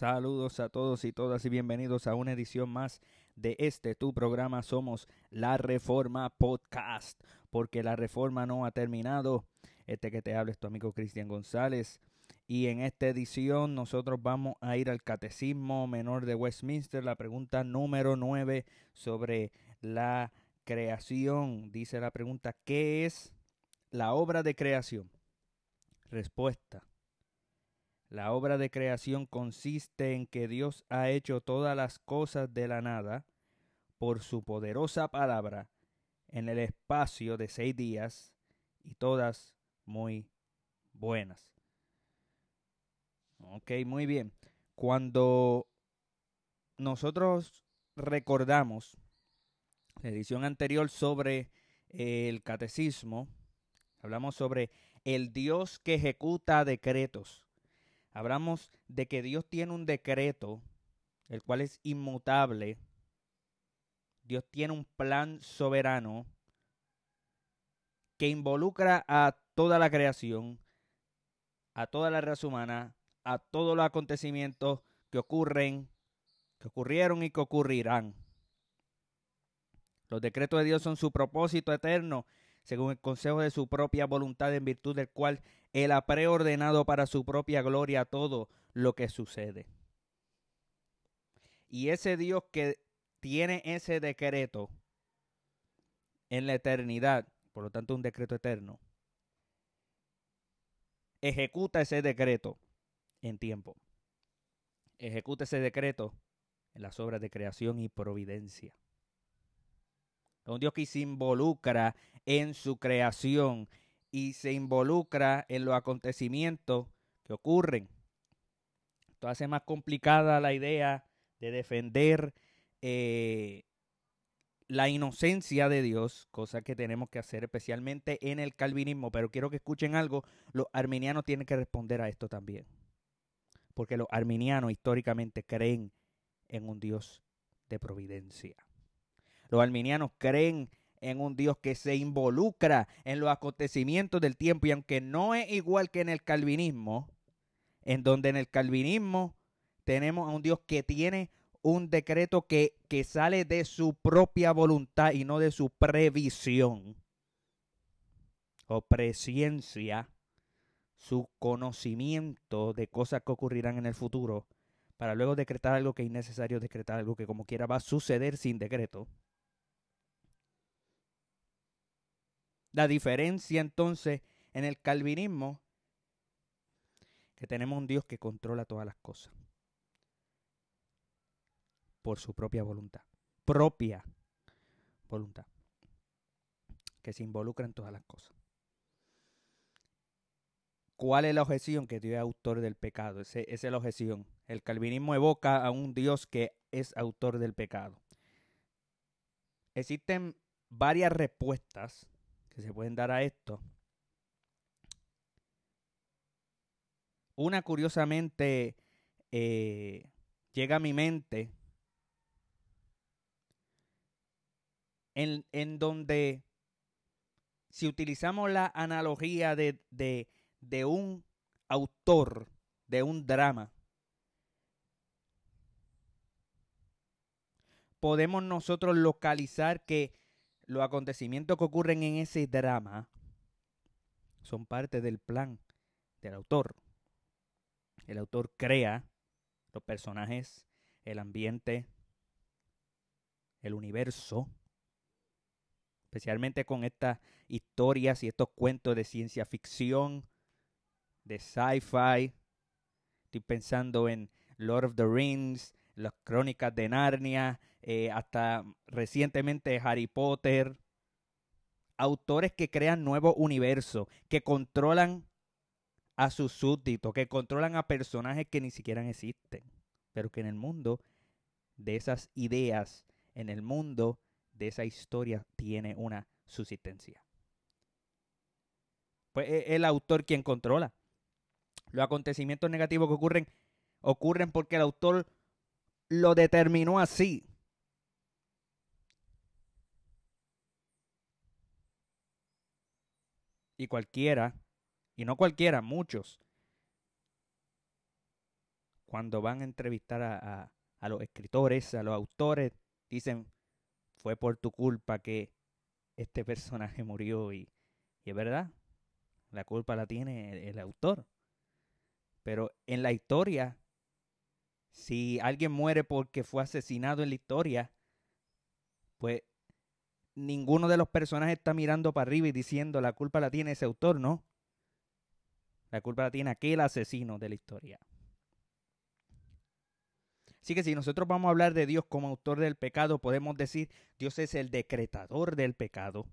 Saludos a todos y todas y bienvenidos a una edición más de este tu programa. Somos La Reforma Podcast, porque la reforma no ha terminado. Este que te habla es tu amigo Cristian González. Y en esta edición nosotros vamos a ir al Catecismo Menor de Westminster, la pregunta número 9 sobre la creación. Dice la pregunta, ¿qué es la obra de creación? Respuesta. La obra de creación consiste en que Dios ha hecho todas las cosas de la nada por su poderosa palabra en el espacio de seis días y todas muy buenas. Ok, muy bien. Cuando nosotros recordamos la edición anterior sobre el catecismo, hablamos sobre el Dios que ejecuta decretos hablamos de que Dios tiene un decreto, el cual es inmutable. Dios tiene un plan soberano que involucra a toda la creación, a toda la raza humana, a todos los acontecimientos que ocurren, que ocurrieron y que ocurrirán. Los decretos de Dios son su propósito eterno según el consejo de su propia voluntad, en virtud del cual Él ha preordenado para su propia gloria todo lo que sucede. Y ese Dios que tiene ese decreto en la eternidad, por lo tanto un decreto eterno, ejecuta ese decreto en tiempo. Ejecuta ese decreto en las obras de creación y providencia un Dios que se involucra en su creación y se involucra en los acontecimientos que ocurren. Esto hace más complicada la idea de defender eh, la inocencia de Dios, cosa que tenemos que hacer especialmente en el calvinismo, pero quiero que escuchen algo, los arminianos tienen que responder a esto también, porque los arminianos históricamente creen en un Dios de providencia. Los arminianos creen en un Dios que se involucra en los acontecimientos del tiempo y aunque no es igual que en el calvinismo, en donde en el calvinismo tenemos a un Dios que tiene un decreto que, que sale de su propia voluntad y no de su previsión o presciencia, su conocimiento de cosas que ocurrirán en el futuro, para luego decretar algo que es innecesario decretar, algo que como quiera va a suceder sin decreto. La diferencia entonces en el calvinismo, que tenemos un Dios que controla todas las cosas por su propia voluntad, propia voluntad, que se involucra en todas las cosas. ¿Cuál es la objeción? Que Dios es autor del pecado. esa es la objeción. El calvinismo evoca a un Dios que es autor del pecado. Existen varias respuestas se pueden dar a esto. Una curiosamente eh, llega a mi mente en, en, donde si utilizamos la analogía de, de, de un autor de un drama, podemos nosotros localizar que los acontecimientos que ocurren en ese drama son parte del plan del autor. El autor crea los personajes, el ambiente, el universo, especialmente con estas historias y estos cuentos de ciencia ficción, de sci-fi. Estoy pensando en Lord of the Rings, las crónicas de Narnia, eh, hasta recientemente Harry Potter. Autores que crean nuevos universos, que controlan a sus súbditos, que controlan a personajes que ni siquiera existen, pero que en el mundo de esas ideas, en el mundo de esa historia tiene una subsistencia. Pues es el autor quien controla. Los acontecimientos negativos que ocurren ocurren porque el autor lo determinó así. Y cualquiera, y no cualquiera, muchos, cuando van a entrevistar a, a los escritores, a los autores, dicen, fue por tu culpa que este personaje murió y, es verdad, la culpa la tiene el, autor. Pero en la historia, si alguien muere porque fue asesinado en la historia, pues ninguno de los personajes está mirando para arriba y diciendo la culpa la tiene ese autor, ¿no? La culpa la tiene aquel asesino de la historia. Así que si nosotros vamos a hablar de Dios como autor del pecado, podemos decir Dios es el decretador del pecado,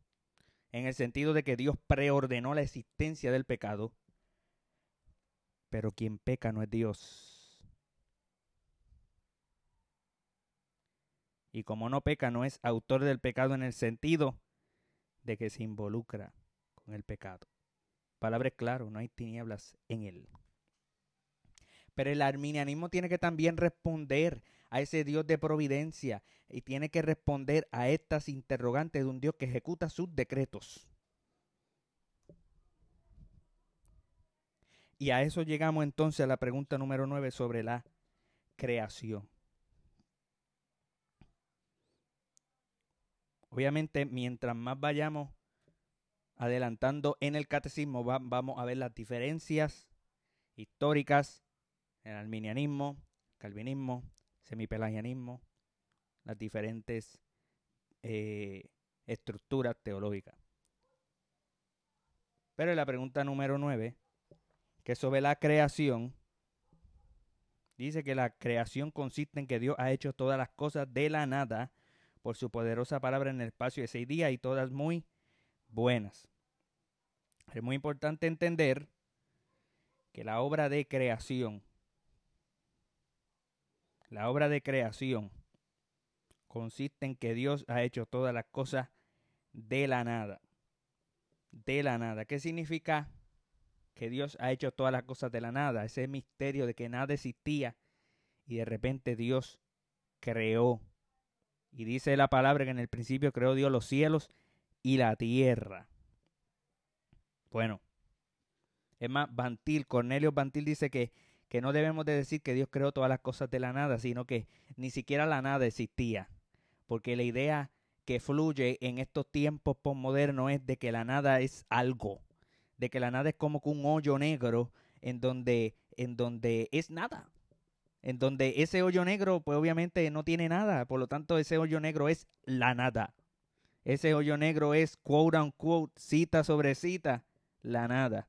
en el sentido de que Dios preordenó la existencia del pecado, pero quien peca no es Dios. Y como no peca, no es autor del pecado en el sentido de que se involucra con el pecado. Palabra claro, no hay tinieblas en él. Pero el arminianismo tiene que también responder a ese Dios de providencia y tiene que responder a estas interrogantes de un Dios que ejecuta sus decretos. Y a eso llegamos entonces a la pregunta número 9 sobre la creación. Obviamente, mientras más vayamos adelantando en el catecismo, vamos a ver las diferencias históricas el arminianismo, calvinismo, semipelagianismo, las diferentes eh, estructuras teológicas. Pero la pregunta número 9, que sobre la creación, dice que la creación consiste en que Dios ha hecho todas las cosas de la nada por su poderosa palabra en el espacio de seis días y todas muy buenas. Es muy importante entender que la obra de creación la obra de creación consiste en que Dios ha hecho todas las cosas de la nada. De la nada. ¿Qué significa que Dios ha hecho todas las cosas de la nada? Ese misterio de que nada existía y de repente Dios creó. Y dice la palabra que en el principio creó Dios los cielos y la tierra. Bueno, es más, Bantil, Cornelio Bantil dice que que no debemos de decir que Dios creó todas las cosas de la nada, sino que ni siquiera la nada existía. Porque la idea que fluye en estos tiempos postmodernos es de que la nada es algo, de que la nada es como un hoyo negro en donde, en donde es nada. En donde ese hoyo negro, pues obviamente no tiene nada, por lo tanto ese hoyo negro es la nada. Ese hoyo negro es quote unquote, cita sobre cita, la nada.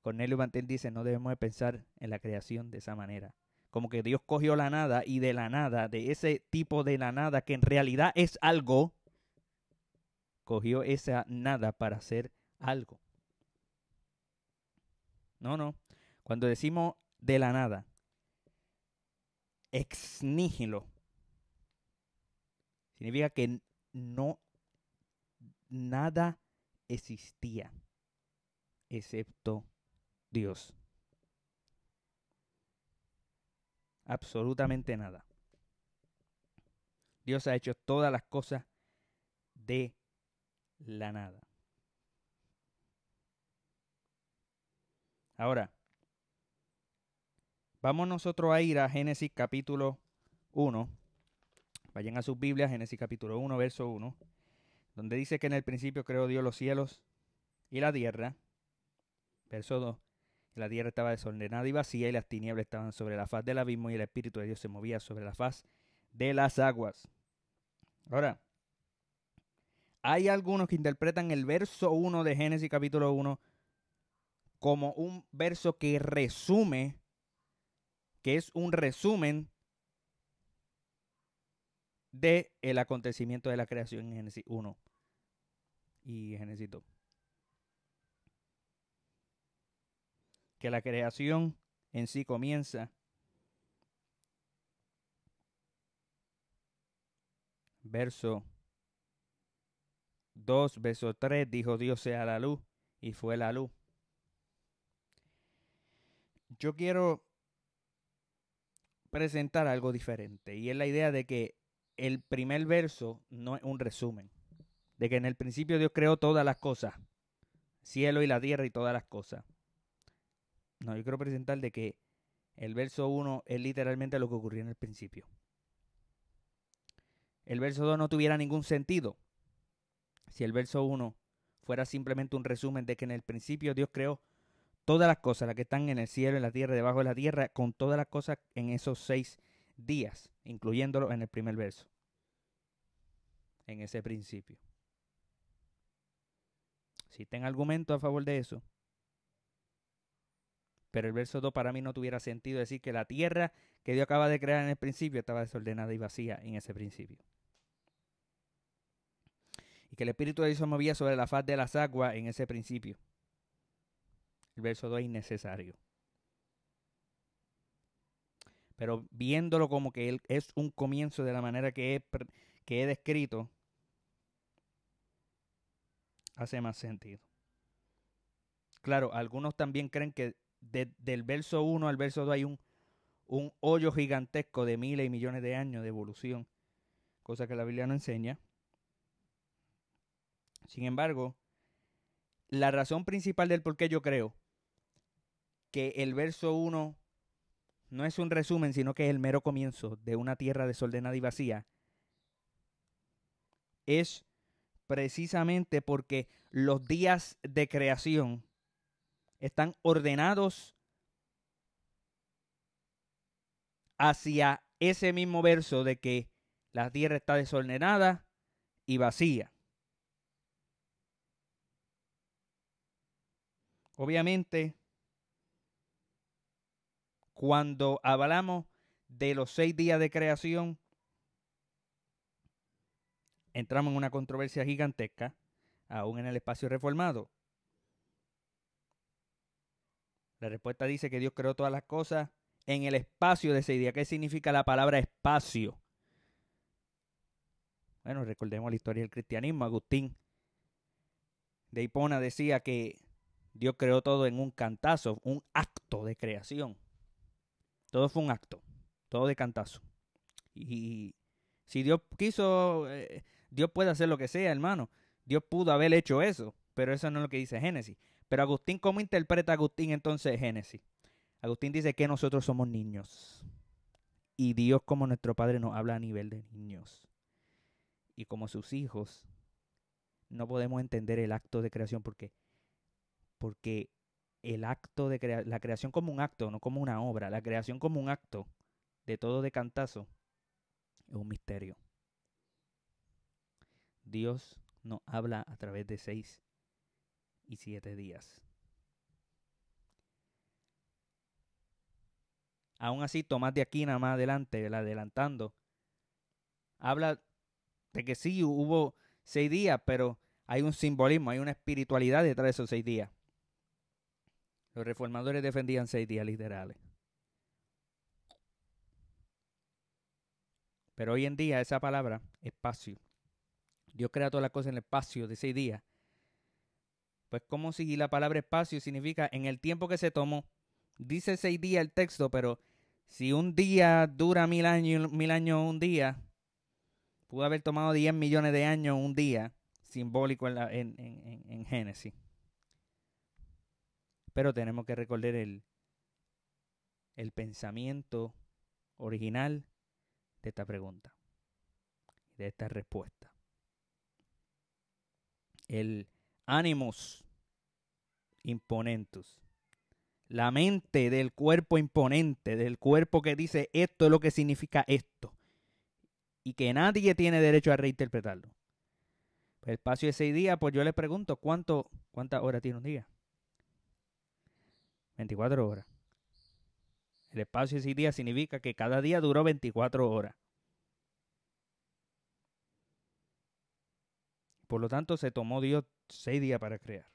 Cornelio Bantel dice, no debemos de pensar en la creación de esa manera. Como que Dios cogió la nada y de la nada, de ese tipo de la nada que en realidad es algo, cogió esa nada para hacer algo. No, no. Cuando decimos de la nada, ex nihilo, significa que no, nada existía, excepto Dios. Absolutamente nada. Dios ha hecho todas las cosas de la nada. Ahora, vamos nosotros a ir a Génesis capítulo 1. Vayan a sus Biblias, Génesis capítulo 1, verso 1, donde dice que en el principio creó Dios los cielos y la tierra. Verso 2. La tierra estaba desordenada y vacía y las tinieblas estaban sobre la faz del abismo y el Espíritu de Dios se movía sobre la faz de las aguas. Ahora, hay algunos que interpretan el verso 1 de Génesis capítulo 1 como un verso que resume, que es un resumen de el acontecimiento de la creación en Génesis 1 y Génesis 2. que la creación en sí comienza. Verso 2, verso 3, dijo Dios sea la luz y fue la luz. Yo quiero presentar algo diferente y es la idea de que el primer verso no es un resumen, de que en el principio Dios creó todas las cosas, cielo y la tierra y todas las cosas. No, yo quiero presentar de que el verso 1 es literalmente lo que ocurrió en el principio. El verso 2 no tuviera ningún sentido si el verso 1 fuera simplemente un resumen de que en el principio Dios creó todas las cosas, las que están en el cielo, en la tierra, debajo de la tierra, con todas las cosas en esos seis días, incluyéndolo en el primer verso, en ese principio. Si ten argumento a favor de eso, pero el verso 2 para mí no tuviera sentido decir que la tierra que Dios acaba de crear en el principio estaba desordenada y vacía en ese principio. Y que el Espíritu de Dios se movía sobre la faz de las aguas en ese principio. Verso 2 es innecesario. Pero viéndolo como que es un comienzo de la manera que he, descrito, hace más sentido. Claro, algunos también creen que del verso 1 al verso 2 hay un, un hoyo gigantesco de miles y millones de años de evolución, cosa que la Biblia no enseña. Sin embargo, la razón principal del por qué yo creo que el verso 1 no es un resumen, sino que es el mero comienzo de una tierra desordenada y vacía, es precisamente porque los días de creación están ordenados hacia ese mismo verso de que la tierra está desordenada y vacía. Obviamente, cuando hablamos de los seis días de creación, entramos en una controversia gigantesca, aún en el espacio reformado. La respuesta dice que Dios creó todas las cosas en el espacio de ese día. ¿Qué significa la palabra espacio? Bueno, recordemos la historia del cristianismo. Agustín de Hipona decía que Dios creó todo en un cantazo, un acto de creación. Todo fue un acto, todo de cantazo. Y si Dios quiso, eh, Dios puede hacer lo que sea, hermano. Dios pudo haber hecho eso, pero eso no es lo que dice Génesis. Pero Agustín, ¿cómo interpreta Agustín entonces Génesis? Agustín dice que nosotros somos niños. Y Dios como nuestro Padre nos habla a nivel de niños. Y como sus hijos, no podemos entender el acto de creación porque, porque el acto de creación, la creación como un acto, no como una obra, la creación como un acto de todo de cantazo, es un misterio. Dios nos habla a través de seis y siete días. Aún así, Tomás de Aquina más adelante, adelantando, habla de que sí hubo seis días, pero hay un simbolismo, hay una espiritualidad detrás de esos seis días. Los reformadores defendían seis días literales. Pero hoy en día esa palabra, espacio, Dios crea todas las cosas en el espacio de seis días, pues como si la palabra espacio significa en el tiempo que se tomó. Dice seis días el texto, pero si un día dura mil años, mil años un día, pudo haber tomado diez millones de años un día, simbólico en, en, en, Génesis. Pero tenemos que recordar el, el pensamiento original de esta pregunta, de esta respuesta. El ánimos imponentes. La mente del cuerpo imponente, del cuerpo que dice esto es lo que significa esto. Y que nadie tiene derecho a reinterpretarlo. el espacio de seis días, pues yo le pregunto, ¿cuánto, ¿cuántas horas tiene un día? 24 horas. El espacio de seis días significa que cada día duró 24 horas. Por lo tanto, se tomó Dios seis días para crear.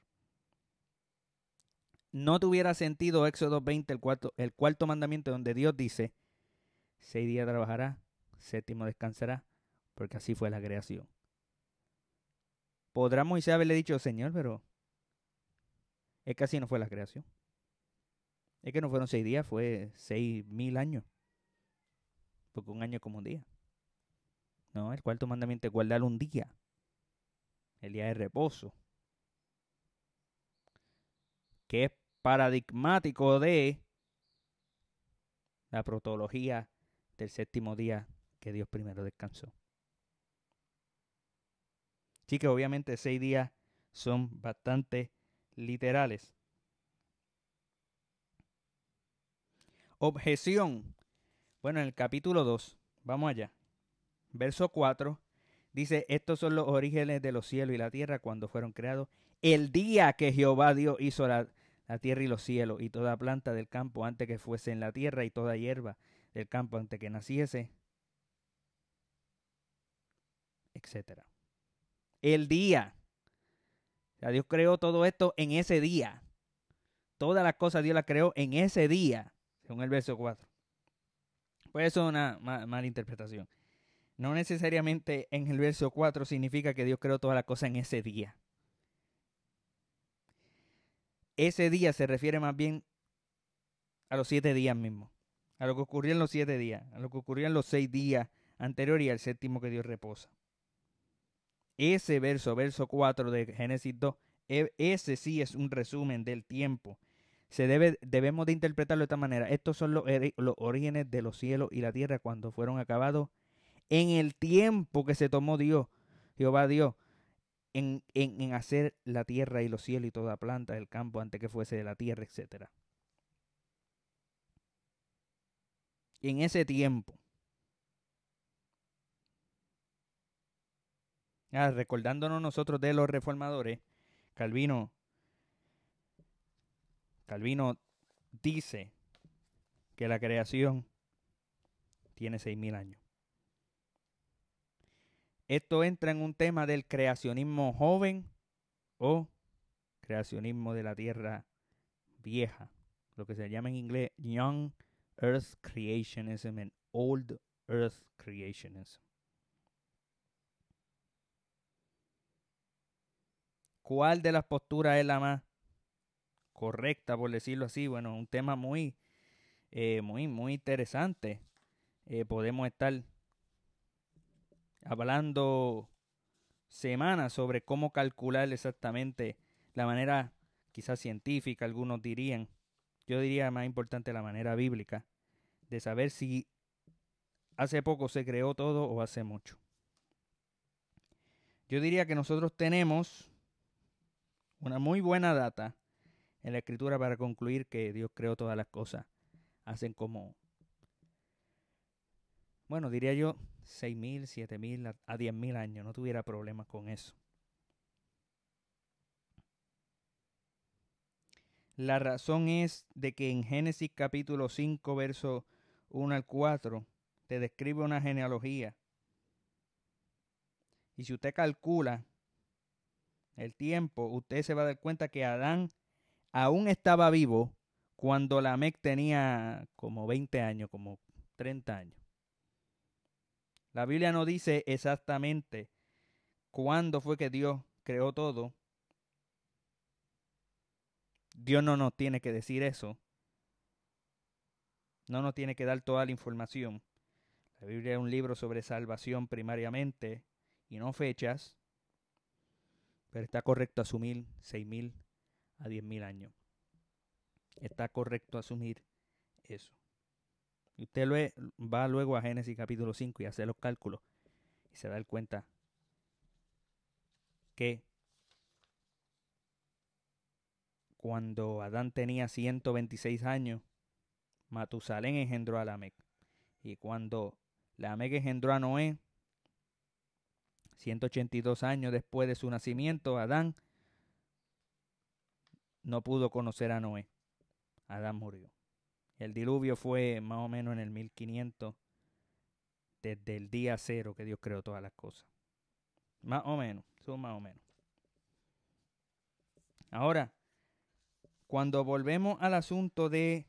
No tuviera sentido Éxodo 20, el cuarto, el cuarto mandamiento, donde Dios dice, seis días trabajará, séptimo descansará, porque así fue la creación. Podrá Moisés haberle dicho, Señor, pero es que así no fue la creación. Es que no fueron seis días, fue seis mil años. Porque un año es como un día. No, el cuarto mandamiento es guardar un día. El día de reposo que es paradigmático de la protología del séptimo día que Dios primero descansó. Así que obviamente seis días son bastante literales. Objeción. Bueno, en el capítulo 2, vamos allá. Verso 4 dice, estos son los orígenes de los cielos y la tierra cuando fueron creados. El día que Jehová Dios hizo la, la tierra y los cielos y toda planta del campo antes que fuese en la tierra y toda hierba del campo antes que naciese, etcétera. El día. Dios creó todo esto en ese día. Todas las cosas Dios las creó en ese día, según el verso 4. Pues eso es una mala interpretación. No necesariamente en el verso 4 significa que Dios creó todas las cosas en ese día. Ese día se refiere más bien a los siete días mismos, a lo que ocurrió en los siete días, a lo que ocurrió en los seis días anteriores y al séptimo que Dios reposa. Ese verso, verso 4 de Génesis 2, e, ese sí es un resumen del tiempo. Se debe, debemos de interpretarlo de esta manera. Estos son los, los orígenes de los cielos y la tierra cuando fueron acabados en el tiempo que se tomó Dios, Jehová Dios, en, en, hacer la tierra y los cielos y toda planta del campo antes que fuese de la tierra, etc. En ese tiempo. Ah, recordándonos nosotros de los reformadores, Calvino, Calvino dice que la creación tiene seis mil años. Esto entra en un tema del creacionismo joven o creacionismo de la tierra vieja, lo que se llama en inglés Young Earth Creationism and Old Earth Creationism. ¿Cuál de las posturas es la más correcta, por decirlo así? Bueno, un tema muy, eh, muy, muy interesante. Eh, podemos estar hablando semanas sobre cómo calcular exactamente la manera quizás científica, algunos dirían, yo diría más importante la manera bíblica, de saber si hace poco se creó todo o hace mucho. Yo diría que nosotros tenemos una muy buena data en la escritura para concluir que Dios creó todas las cosas. Hacen como, bueno, diría yo, mil, siete mil, a mil años. No tuviera problemas con eso. La razón es de que en Génesis capítulo 5, verso 1 al 4, te describe una genealogía. Y si usted calcula el tiempo, usted se va a dar cuenta que Adán aún estaba vivo cuando Lamec tenía como 20 años, como 30 años. La Biblia no dice exactamente cuándo fue que Dios creó todo. Dios no nos tiene que decir eso. No nos tiene que dar toda la información. La Biblia es un libro sobre salvación primariamente y no fechas. Pero está correcto asumir seis mil a diez mil años. Está correcto asumir eso. Usted va luego a Génesis capítulo 5 y hace los cálculos y se da cuenta que cuando Adán tenía 126 años, Matusalén engendró a Lamec. Y cuando Lamec engendró a Noé, 182 años después de su nacimiento, Adán no pudo conocer a Noé. Adán murió. El diluvio fue más o menos en el 1500, desde el día cero que Dios creó todas las cosas. Más o menos, son más o menos. Ahora, cuando volvemos al asunto de,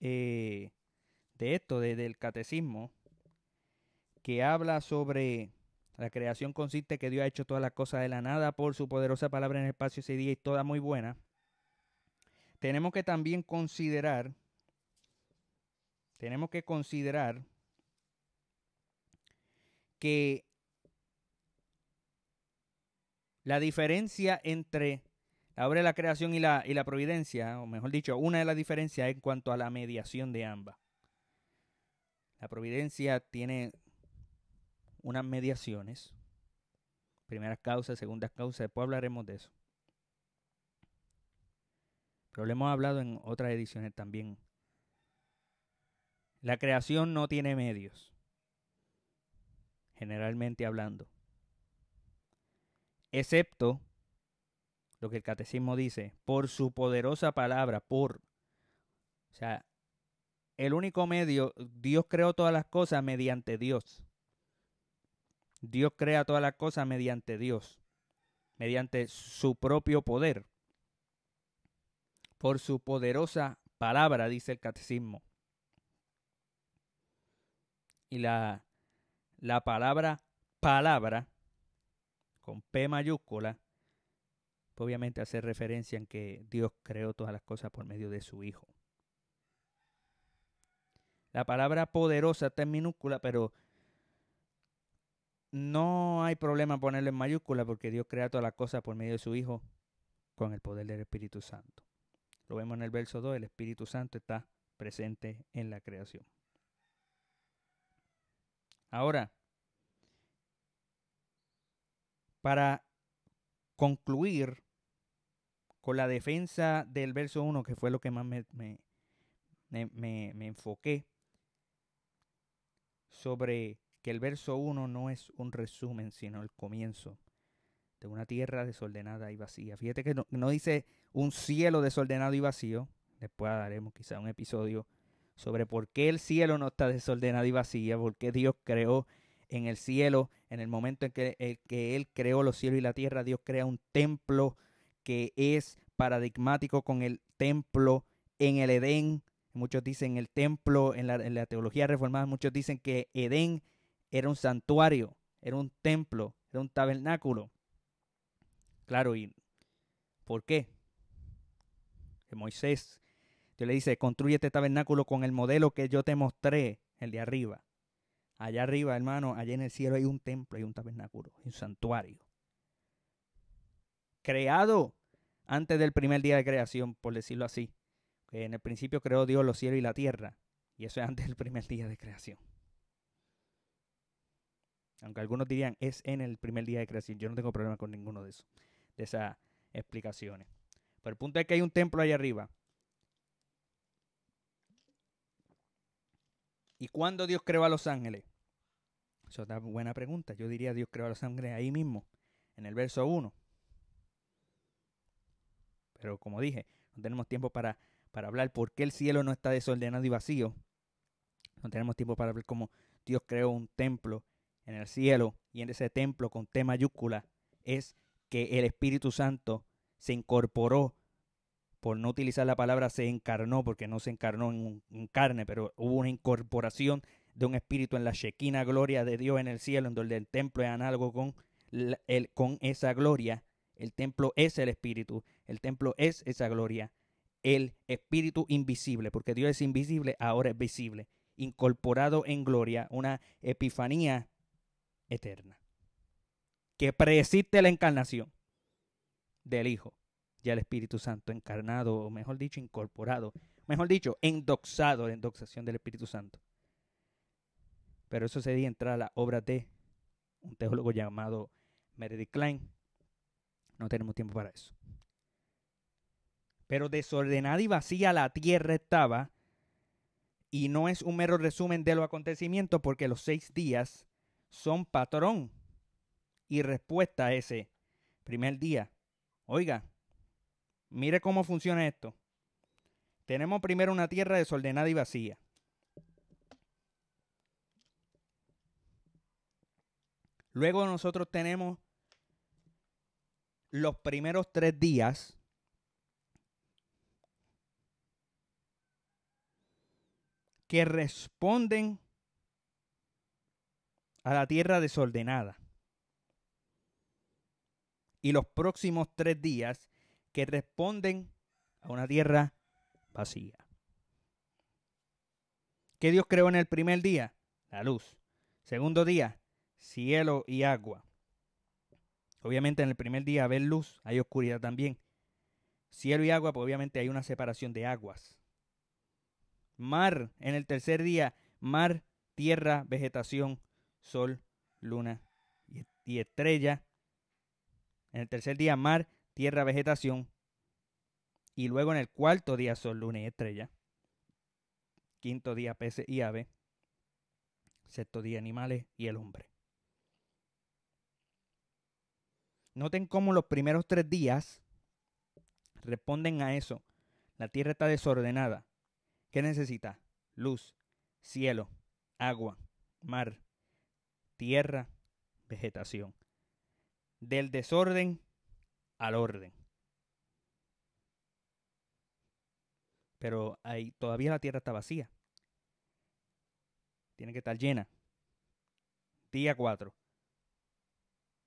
eh, de esto, del catecismo, que habla sobre la creación consiste que Dios ha hecho todas las cosas de la nada por su poderosa palabra en el espacio ese día y toda muy buena tenemos que también considerar, tenemos que considerar que la diferencia entre la obra de la creación y la, y la providencia, o mejor dicho, una de las diferencias en cuanto a la mediación de ambas. La providencia tiene unas mediaciones, primeras causas, segundas causas, después hablaremos de eso. Pero lo hemos hablado en otras ediciones también. La creación no tiene medios, generalmente hablando, excepto lo que el catecismo dice, por su poderosa palabra, por, o sea, el único medio, Dios creó todas las cosas mediante Dios. Dios crea todas las cosas mediante Dios, mediante su propio poder por su poderosa palabra, dice el catecismo. Y la, la palabra palabra, con P mayúscula, obviamente hace referencia en que Dios creó todas las cosas por medio de su Hijo. La palabra poderosa está en minúscula, pero no hay problema ponerlo en mayúscula porque Dios crea todas las cosas por medio de su Hijo con el poder del Espíritu Santo. Lo vemos en el verso 2, el Espíritu Santo está presente en la creación. Ahora, para concluir con la defensa del verso 1, que fue lo que más me, me, me, enfoqué, sobre que el verso 1 no es un resumen, sino el comienzo de una tierra desordenada y vacía. Fíjate que no, dice un cielo desordenado y vacío. Después daremos quizá un episodio sobre por qué el cielo no está desordenado y vacío, por qué Dios creó en el cielo, en el momento en que, que Él creó los cielos y la tierra, Dios crea un templo que es paradigmático con el templo en el Edén. Muchos dicen el templo, en la teología reformada, muchos dicen que Edén era un santuario, era un templo, era un tabernáculo. Claro, ¿y por qué? Que Moisés, Dios le dice, construye este tabernáculo con el modelo que yo te mostré, el de arriba. Allá arriba, hermano, allá en el cielo hay un templo, hay un tabernáculo, un santuario. Creado antes del primer día de creación, por decirlo así. Que en el principio creó Dios los cielos y la tierra. Y eso es antes del primer día de creación. Aunque algunos dirían es en el primer día de creación. Yo no tengo problema con ninguno de esos de esas explicaciones. Pero el punto es que hay un templo ahí arriba. ¿Y cuándo Dios creó a los ángeles? Eso es una buena pregunta. Yo diría Dios creó a los ángeles ahí mismo, en el verso 1. Pero como dije, no tenemos tiempo para, para hablar por qué el cielo no está desordenado y vacío. No tenemos tiempo para ver cómo Dios creó un templo en el cielo y en ese templo con T mayúscula es que el Espíritu Santo se incorporó, por no utilizar la palabra se encarnó, porque no se encarnó en, carne, pero hubo una incorporación de un espíritu en la Shekinah gloria de Dios en el cielo, en donde el templo es análogo con, el, con esa gloria. El templo es el espíritu, el templo es esa gloria, el espíritu invisible, porque Dios es invisible, ahora es visible, incorporado en gloria, una epifanía eterna que preexiste la encarnación del Hijo y el Espíritu Santo encarnado, o mejor dicho, incorporado, mejor dicho, endoxado, la endoxación del Espíritu Santo. Pero eso sería entrar a la obra de un teólogo llamado Meredith Klein. No tenemos tiempo para eso. Pero desordenada y vacía la tierra estaba, y no es un mero resumen de los acontecimientos, porque los seis días son patrón y respuesta a ese primer día. Oiga, mire cómo funciona esto. Tenemos primero una tierra desordenada y vacía. Luego nosotros tenemos los primeros tres días que responden a la tierra desordenada y los próximos tres días que responden a una tierra vacía. ¿Qué Dios creó en el primer día? La luz. Segundo día, cielo y agua. Obviamente en el primer día ver luz, hay oscuridad también. Cielo y agua, pues obviamente hay una separación de aguas. Mar, en el tercer día, mar tierra, vegetación, sol, luna y estrella. En el tercer día, mar, tierra, vegetación. Y luego en el cuarto día, sol, luna y estrella. Quinto día, peces y ave. Sexto día, animales y el hombre. Noten cómo los primeros tres días responden a eso. La tierra está desordenada. ¿Qué necesita? Luz, cielo, agua, mar, tierra, vegetación. Del desorden al orden. Pero ahí, todavía la tierra está vacía. Tiene que estar llena. Día 4.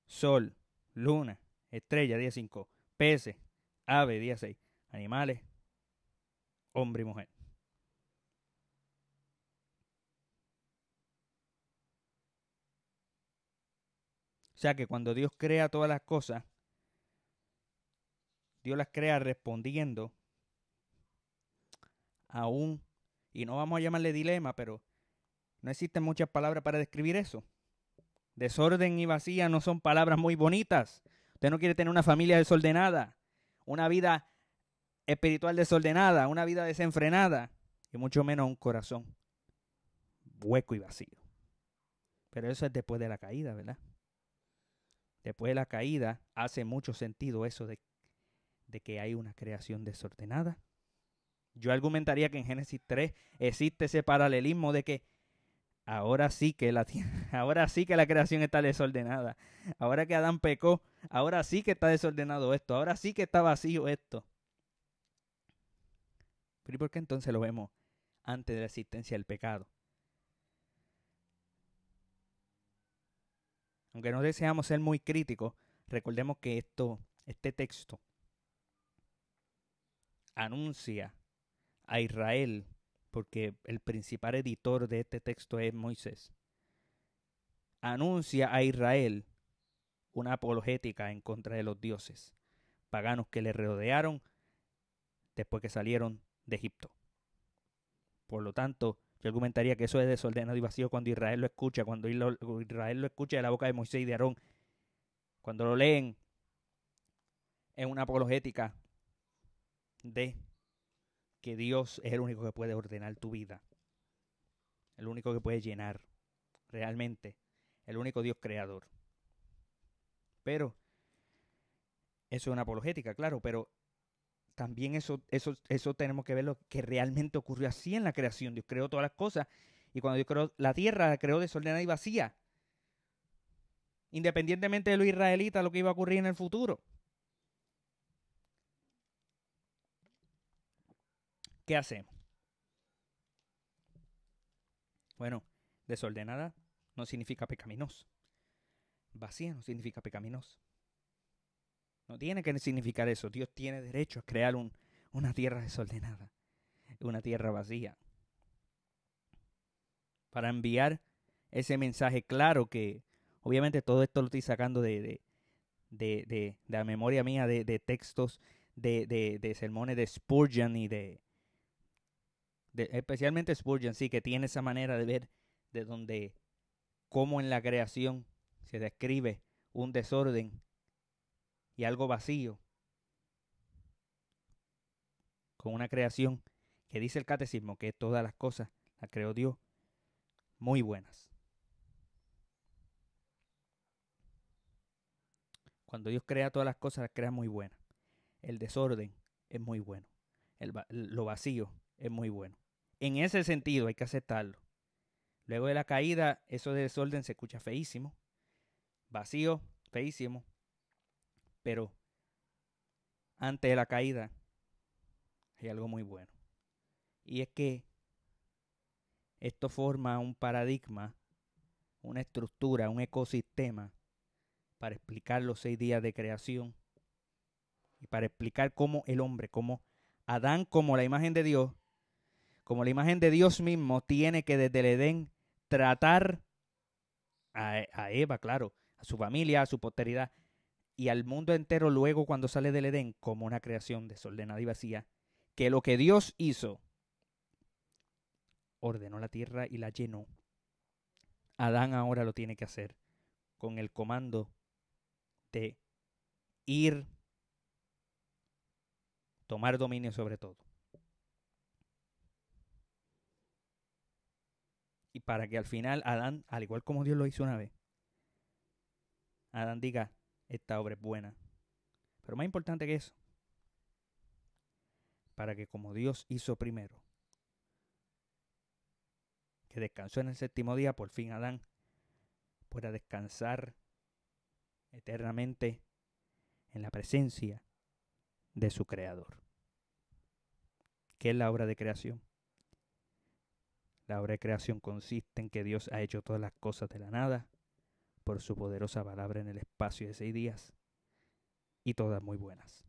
Sol, luna, estrella, día 5. Peces, ave, día 6. Animales, hombre y mujer. O sea que cuando Dios crea todas las cosas, Dios las crea respondiendo a un, y no vamos a llamarle dilema, pero no existen muchas palabras para describir eso. Desorden y vacía no son palabras muy bonitas. Usted no quiere tener una familia desordenada, una vida espiritual desordenada, una vida desenfrenada, y mucho menos un corazón hueco y vacío. Pero eso es después de la caída, ¿verdad? Después de la caída hace mucho sentido eso de, que hay una creación desordenada. Yo argumentaría que en Génesis 3 existe ese paralelismo de que ahora sí que la ahora sí que la creación está desordenada. Ahora que Adán pecó, ahora sí que está desordenado esto, ahora sí que está vacío esto. Pero ¿y por qué entonces lo vemos antes de la existencia del pecado? Aunque no deseamos ser muy críticos, recordemos que esto, este texto anuncia a Israel, porque el principal editor de este texto es Moisés, anuncia a Israel una apologética en contra de los dioses paganos que le rodearon después que salieron de Egipto. Por lo tanto, yo argumentaría que eso es desordenado y vacío cuando Israel lo escucha, cuando Israel lo escucha de la boca de Moisés y de Aarón. Cuando lo leen en una apologética de que Dios es el único que puede ordenar tu vida. El único que puede llenar realmente. El único Dios creador. Pero, eso es una apologética, claro, pero también eso, eso, eso tenemos que ver lo que realmente ocurrió así en la creación. Dios creó todas las cosas y cuando Dios creó la tierra, la creó desordenada y vacía. Independientemente de los israelitas, lo que iba a ocurrir en el futuro. ¿Qué hacemos? Bueno, desordenada no significa pecaminoso. Vacía no significa pecaminoso. No tiene que significar eso. Dios tiene derecho a crear una tierra desordenada, una tierra vacía. Para enviar ese mensaje claro que obviamente todo esto lo estoy sacando de, de, de, la memoria mía de, textos de, sermones de Spurgeon y de, especialmente Spurgeon, sí, que tiene esa manera de ver de donde, cómo en la creación se describe un desorden y algo vacío, con una creación que dice el catecismo que todas las cosas las creó Dios muy buenas. Cuando Dios crea todas las cosas, las crea muy buenas. El desorden es muy bueno. El, lo vacío es muy bueno. En ese sentido hay que aceptarlo. Luego de la caída, eso de desorden se escucha feísimo. Vacío, feísimo. Pero antes de la caída hay algo muy bueno. Y es que esto forma un paradigma, una estructura, un ecosistema para explicar los seis días de creación y para explicar cómo el hombre, como Adán, como la imagen de Dios, como la imagen de Dios mismo, tiene que desde el Edén tratar a, a Eva, claro, a su familia, a su posteridad, y al mundo entero luego cuando sale del Edén como una creación desordenada y vacía, que lo que Dios hizo, ordenó la tierra y la llenó. Adán ahora lo tiene que hacer con el comando de ir, tomar dominio sobre todo. Y para que al final Adán, al igual como Dios lo hizo una vez, Adán diga, esta obra es buena. Pero más importante que eso, para que como Dios hizo primero, que descansó en el séptimo día, por fin Adán pueda descansar eternamente en la presencia de su Creador. ¿Qué es la obra de creación? La obra de creación consiste en que Dios ha hecho todas las cosas de la nada por su poderosa palabra en el espacio de seis días y todas muy buenas.